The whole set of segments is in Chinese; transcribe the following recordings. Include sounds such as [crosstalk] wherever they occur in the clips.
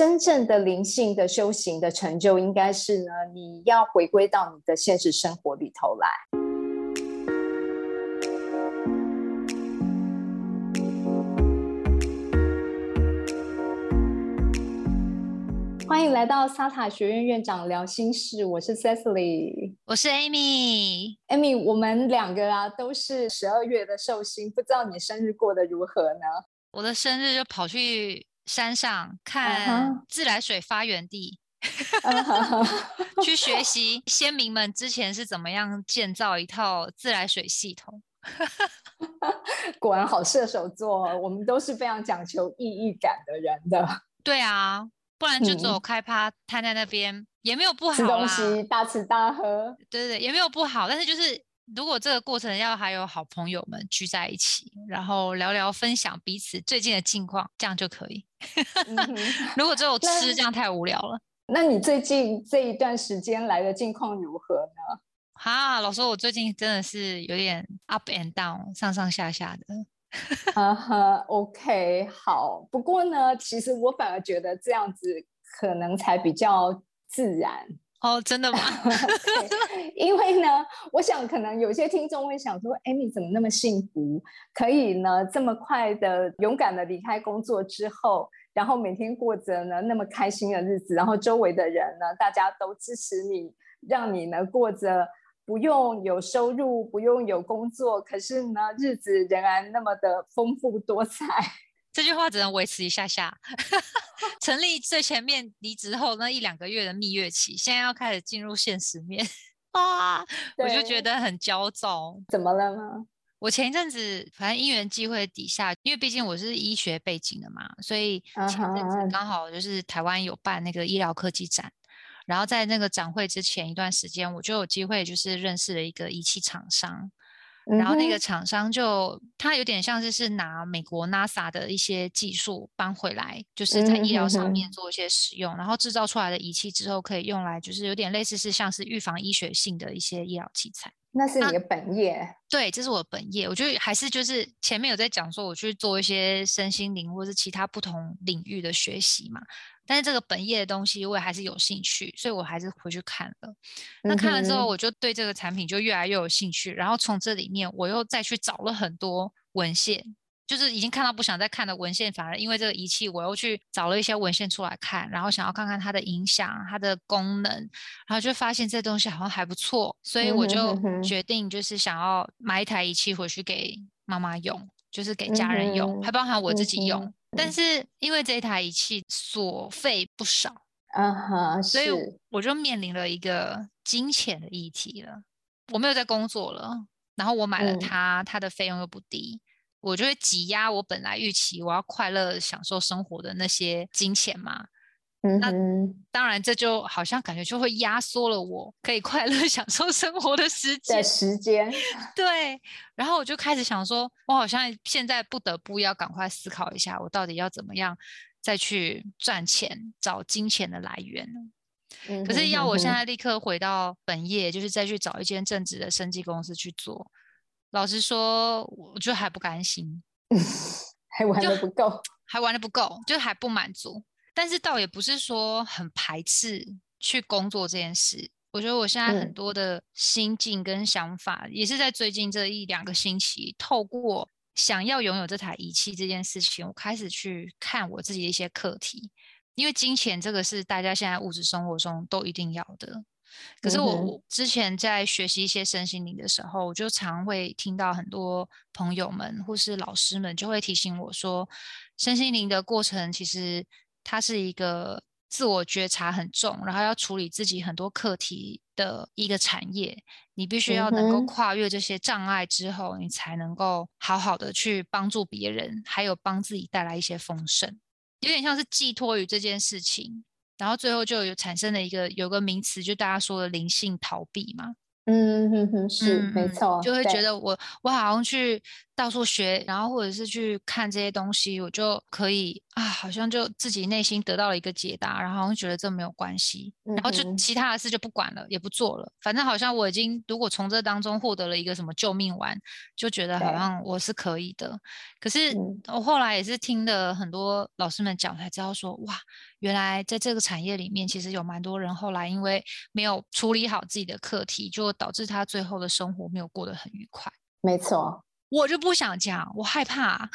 真正的灵性的修行的成就，应该是呢，你要回归到你的现实生活里头来。欢迎来到萨塔学院院长聊心事，我是 Cecily，我是 Amy。Amy，我们两个啊都是十二月的寿星，不知道你生日过得如何呢？我的生日就跑去山上看自来水发源地，[laughs] 去学习先民们之前是怎么样建造一套自来水系统。[laughs] 果然好射手座，我们都是非常讲求意义感的人的。对啊。不然就走开趴瘫在那边也没有不好吃东西大吃大喝，对对对，也没有不好。但是就是如果这个过程要还有好朋友们聚在一起，然后聊聊分享彼此最近的近况，这样就可以。[laughs] 如果只有吃，这样太无聊了。那你最近这一段时间来的近况如何呢？哈，老师，我最近真的是有点 up and down，上上下下的。[laughs] 哈哈，OK，好。不过呢，其实我反而觉得这样子可能才比较自然哦。真的吗？[laughs] 因为呢，我想可能有些听众会想说：“哎，你怎么那么幸福，可以呢这么快的勇敢的离开工作之后，然后每天过着呢那么开心的日子，然后周围的人呢大家都支持你，让你呢过着。”不用有收入，不用有工作，可是呢，日子仍然那么的丰富多彩。这句话只能维持一下下。[laughs] 成立最前面离职后那一两个月的蜜月期，现在要开始进入现实面啊，我就觉得很焦躁。怎么了呢？我前一阵子反正因缘际会底下，因为毕竟我是医学背景的嘛，所以前阵子刚好就是台湾有办那个医疗科技展。然后在那个展会之前一段时间，我就有机会就是认识了一个仪器厂商，然后那个厂商就他有点像是是拿美国 NASA 的一些技术搬回来，就是在医疗上面做一些使用，然后制造出来的仪器之后可以用来就是有点类似是像是预防医学性的一些医疗器材。那是你的本业？对，这是我的本业。我觉得还是就是前面有在讲说我去做一些身心灵或是其他不同领域的学习嘛。但是这个本业的东西我也还是有兴趣，所以我还是回去看了。那看了之后，我就对这个产品就越来越有兴趣。然后从这里面，我又再去找了很多文献，就是已经看到不想再看的文献，反而因为这个仪器，我又去找了一些文献出来看，然后想要看看它的影响、它的功能，然后就发现这东西好像还不错，所以我就决定就是想要买一台仪器回去给妈妈用，就是给家人用，还包含我自己用。但是因为这一台仪器所费不少，啊哈，所以我就面临了一个金钱的议题了。我没有在工作了，然后我买了它，它的费用又不低，我就会挤压我本来预期我要快乐享受生活的那些金钱嘛。那当然，这就好像感觉就会压缩了我可以快乐 [laughs] 享受生活的时间。时间，[laughs] 对。然后我就开始想说，我好像现在不得不要赶快思考一下，我到底要怎么样再去赚钱，找金钱的来源呢？可是要我现在立刻回到本业，就是再去找一间正职的生计公司去做。老实说，我就还不甘心，[laughs] 还玩的不够，还玩的不够，就还不满足。但是倒也不是说很排斥去工作这件事，我觉得我现在很多的心境跟想法，也是在最近这一两个星期，透过想要拥有这台仪器这件事情，我开始去看我自己的一些课题。因为金钱这个是大家现在物质生活中都一定要的，可是我之前在学习一些身心灵的时候，我就常会听到很多朋友们或是老师们就会提醒我说，身心灵的过程其实。它是一个自我觉察很重，然后要处理自己很多课题的一个产业。你必须要能够跨越这些障碍之后，你才能够好好的去帮助别人，还有帮自己带来一些丰盛。有点像是寄托于这件事情，然后最后就有产生了一个有个名词，就大家说的灵性逃避嘛。嗯哼哼，是没错，就会觉得我我好像去到处学，然后或者是去看这些东西，我就可以啊，好像就自己内心得到了一个解答，然后觉得这没有关系，然后就其他的事就不管了，也不做了。反正好像我已经如果从这当中获得了一个什么救命丸，就觉得好像我是可以的。可是我后来也是听了很多老师们讲，才知道说哇，原来在这个产业里面，其实有蛮多人后来因为没有处理好自己的课题，就导致他最后的生活没有过得很愉快。没错。我就不想讲，我害怕，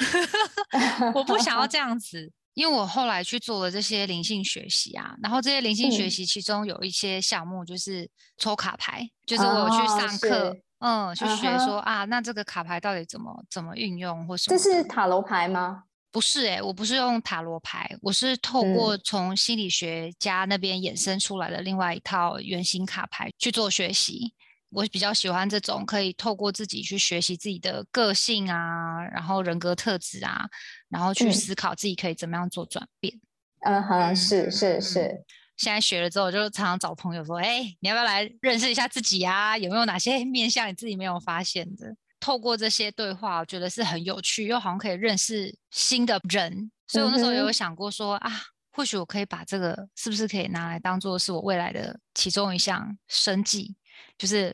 [laughs] 我不想要 [laughs] 这样子，因为我后来去做了这些灵性学习啊，然后这些灵性学习其中有一些项目就是抽卡牌，就是我有去上课，嗯，去学说啊，那这个卡牌到底怎么怎么运用或什么？这是塔罗牌吗？不是哎，我不是用塔罗牌，我是透过从心理学家那边衍生出来的另外一套圆形卡牌去做学习。我比较喜欢这种可以透过自己去学习自己的个性啊，然后人格特质啊，然后去思考自己可以怎么样做转变。嗯哼，是是是。现在学了之后，我就常常找朋友说：“哎，你要不要来认识一下自己啊？有没有哪些面向你自己没有发现的？”透过这些对话，我觉得是很有趣，又好像可以认识新的人。所以我那时候也有想过说：“啊，或许我可以把这个是不是可以拿来当做是我未来的其中一项生计。”就是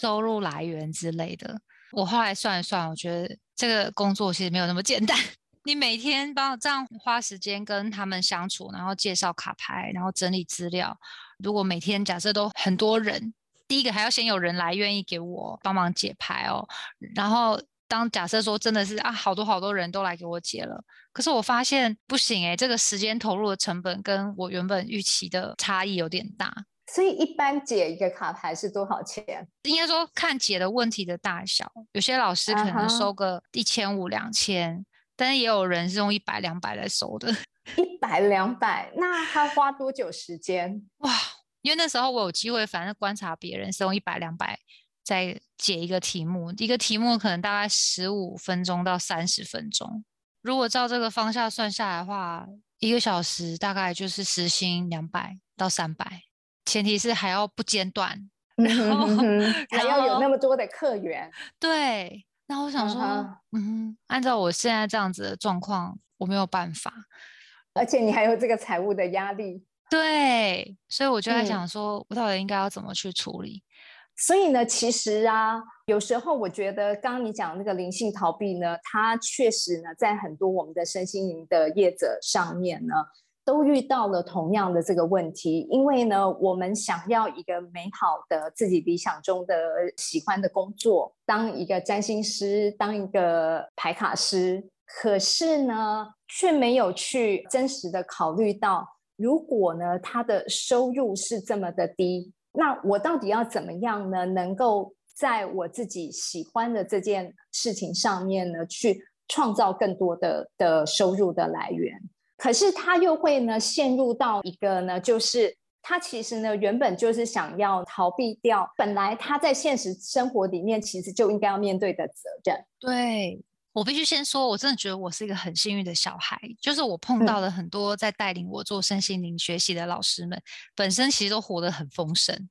收入来源之类的。我后来算一算，我觉得这个工作其实没有那么简单。[laughs] 你每天帮这样花时间跟他们相处，然后介绍卡牌，然后整理资料。如果每天假设都很多人，第一个还要先有人来愿意给我帮忙解牌哦。然后当假设说真的是啊，好多好多人都来给我解了，可是我发现不行诶，这个时间投入的成本跟我原本预期的差异有点大。所以一般解一个卡牌是多少钱？应该说看解的问题的大小，有些老师可能收个一千五两千，但是也有人是用一百两百来收的。[laughs] 一百两百，那他花多久时间？哇！因为那时候我有机会，反正观察别人是用一百两百在解一个题目，一个题目可能大概十五分钟到三十分钟。如果照这个方向算下来的话，一个小时大概就是时薪两百到三百。前提是还要不间断，[laughs] 然后还要有那么多的客源。对，那我想说，嗯，按照我现在这样子的状况，我没有办法。而且你还有这个财务的压力。对，所以我就在想说，我到底应该要怎么去处理？所以呢，其实啊，有时候我觉得，刚刚你讲那个灵性逃避呢，它确实呢，在很多我们的身心灵的业者上面呢。都遇到了同样的这个问题，因为呢，我们想要一个美好的自己理想中的喜欢的工作，当一个占星师，当一个牌卡师，可是呢，却没有去真实的考虑到，如果呢，他的收入是这么的低，那我到底要怎么样呢，能够在我自己喜欢的这件事情上面呢，去创造更多的的收入的来源？可是他又会呢陷入到一个呢，就是他其实呢原本就是想要逃避掉本来他在现实生活里面其实就应该要面对的责任。对我必须先说，我真的觉得我是一个很幸运的小孩，就是我碰到了很多在带领我做身心灵学习的老师们，本身其实都活得很丰盛，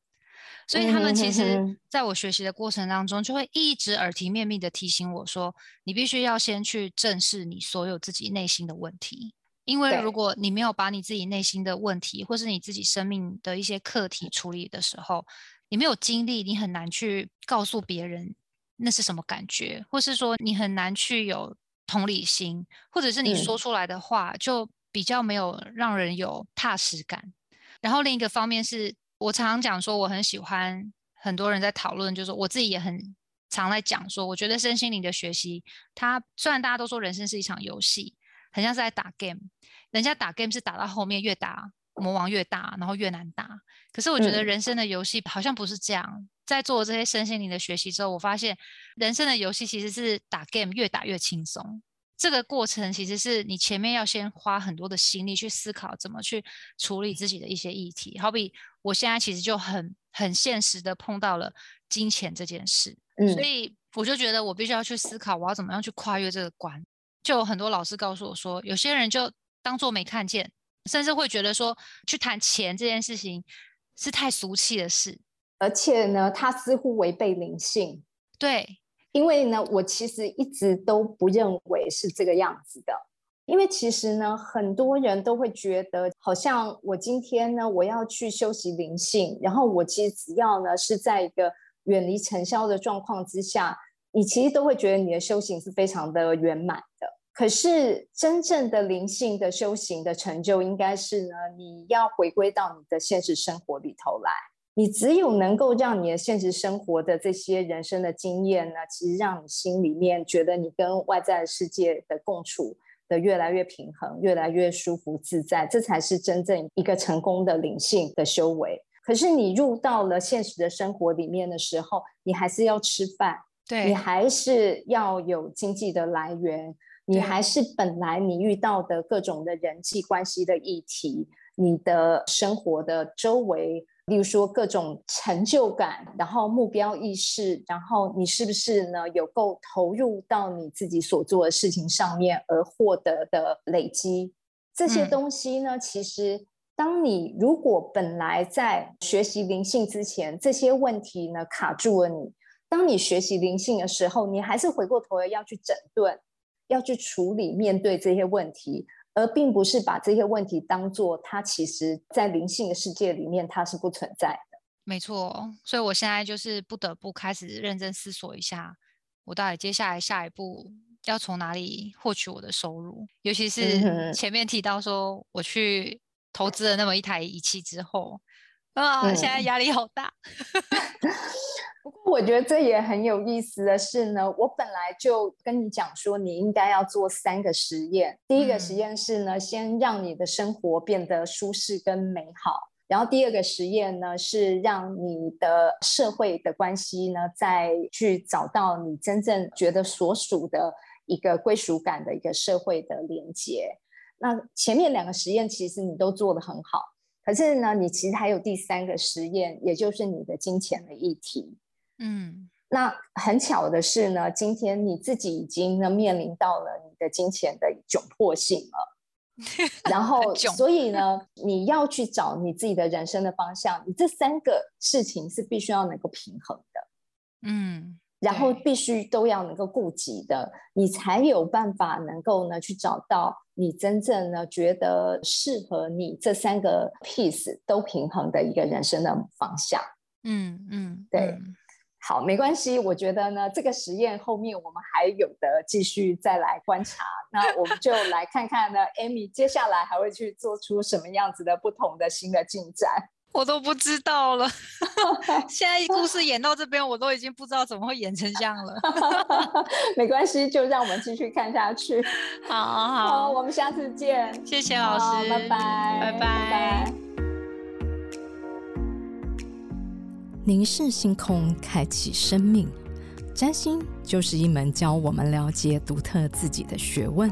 所以他们其实在我学习的过程当中，就会一直耳提面命的提醒我说，你必须要先去正视你所有自己内心的问题。因为如果你没有把你自己内心的问题，或是你自己生命的一些课题处理的时候，你没有经历，你很难去告诉别人那是什么感觉，或是说你很难去有同理心，或者是你说出来的话就比较没有让人有踏实感。然后另一个方面是我常常讲说，我很喜欢很多人在讨论，就是我自己也很常在讲说，我觉得身心灵的学习，它虽然大家都说人生是一场游戏。很像是在打 game，人家打 game 是打到后面越打魔王越大，然后越难打。可是我觉得人生的游戏好像不是这样。在做这些身心灵的学习之后，我发现人生的游戏其实是打 game 越打越轻松。这个过程其实是你前面要先花很多的心力去思考怎么去处理自己的一些议题。好比我现在其实就很很现实的碰到了金钱这件事，所以我就觉得我必须要去思考我要怎么样去跨越这个关。就有很多老师告诉我说，有些人就当做没看见，甚至会觉得说，去谈钱这件事情是太俗气的事，而且呢，它似乎违背灵性。对，因为呢，我其实一直都不认为是这个样子的。因为其实呢，很多人都会觉得，好像我今天呢，我要去修习灵性，然后我其实只要呢是在一个远离尘嚣的状况之下，你其实都会觉得你的修行是非常的圆满的。可是真正的灵性的修行的成就，应该是呢，你要回归到你的现实生活里头来。你只有能够让你的现实生活的这些人生的经验呢，其实让你心里面觉得你跟外在世界的共处的越来越平衡，越来越舒服自在，这才是真正一个成功的灵性的修为。可是你入到了现实的生活里面的时候，你还是要吃饭，对你还是要有经济的来源，你还是本来你遇到的各种的人际关系的议题，你的生活的周围。例如说各种成就感，然后目标意识，然后你是不是呢有够投入到你自己所做的事情上面而获得的累积这些东西呢？其实，当你如果本来在学习灵性之前，这些问题呢卡住了你，当你学习灵性的时候，你还是回过头来要去整顿，要去处理面对这些问题。而并不是把这些问题当做它其实，在灵性的世界里面它是不存在的。没错，所以我现在就是不得不开始认真思索一下，我到底接下来下一步要从哪里获取我的收入。尤其是前面提到说，我去投资了那么一台仪器之后，啊，现在压力好大。[laughs] 不过我觉得这也很有意思的是呢，我本来就跟你讲说，你应该要做三个实验。第一个实验是呢，先让你的生活变得舒适跟美好；然后第二个实验呢，是让你的社会的关系呢，再去找到你真正觉得所属的一个归属感的一个社会的连接。那前面两个实验其实你都做得很好，可是呢，你其实还有第三个实验，也就是你的金钱的议题。嗯，那很巧的是呢，今天你自己已经呢面临到了你的金钱的窘迫性了，[laughs] 然后所以呢，你要去找你自己的人生的方向，你这三个事情是必须要能够平衡的，嗯，然后必须都要能够顾及的，你才有办法能够呢去找到你真正呢觉得适合你这三个 piece 都平衡的一个人生的方向，嗯嗯，对。好，没关系。我觉得呢，这个实验后面我们还有的继续再来观察。那我们就来看看呢，Amy 接下来还会去做出什么样子的不同的新的进展，我都不知道了。[laughs] 现在故事演到这边，我都已经不知道怎么会演成这样了。[laughs] 没关系，就让我们继续看下去。好好，我们下次见。谢谢老师，拜拜，拜拜。凝视星空，开启生命。占星就是一门教我们了解独特自己的学问。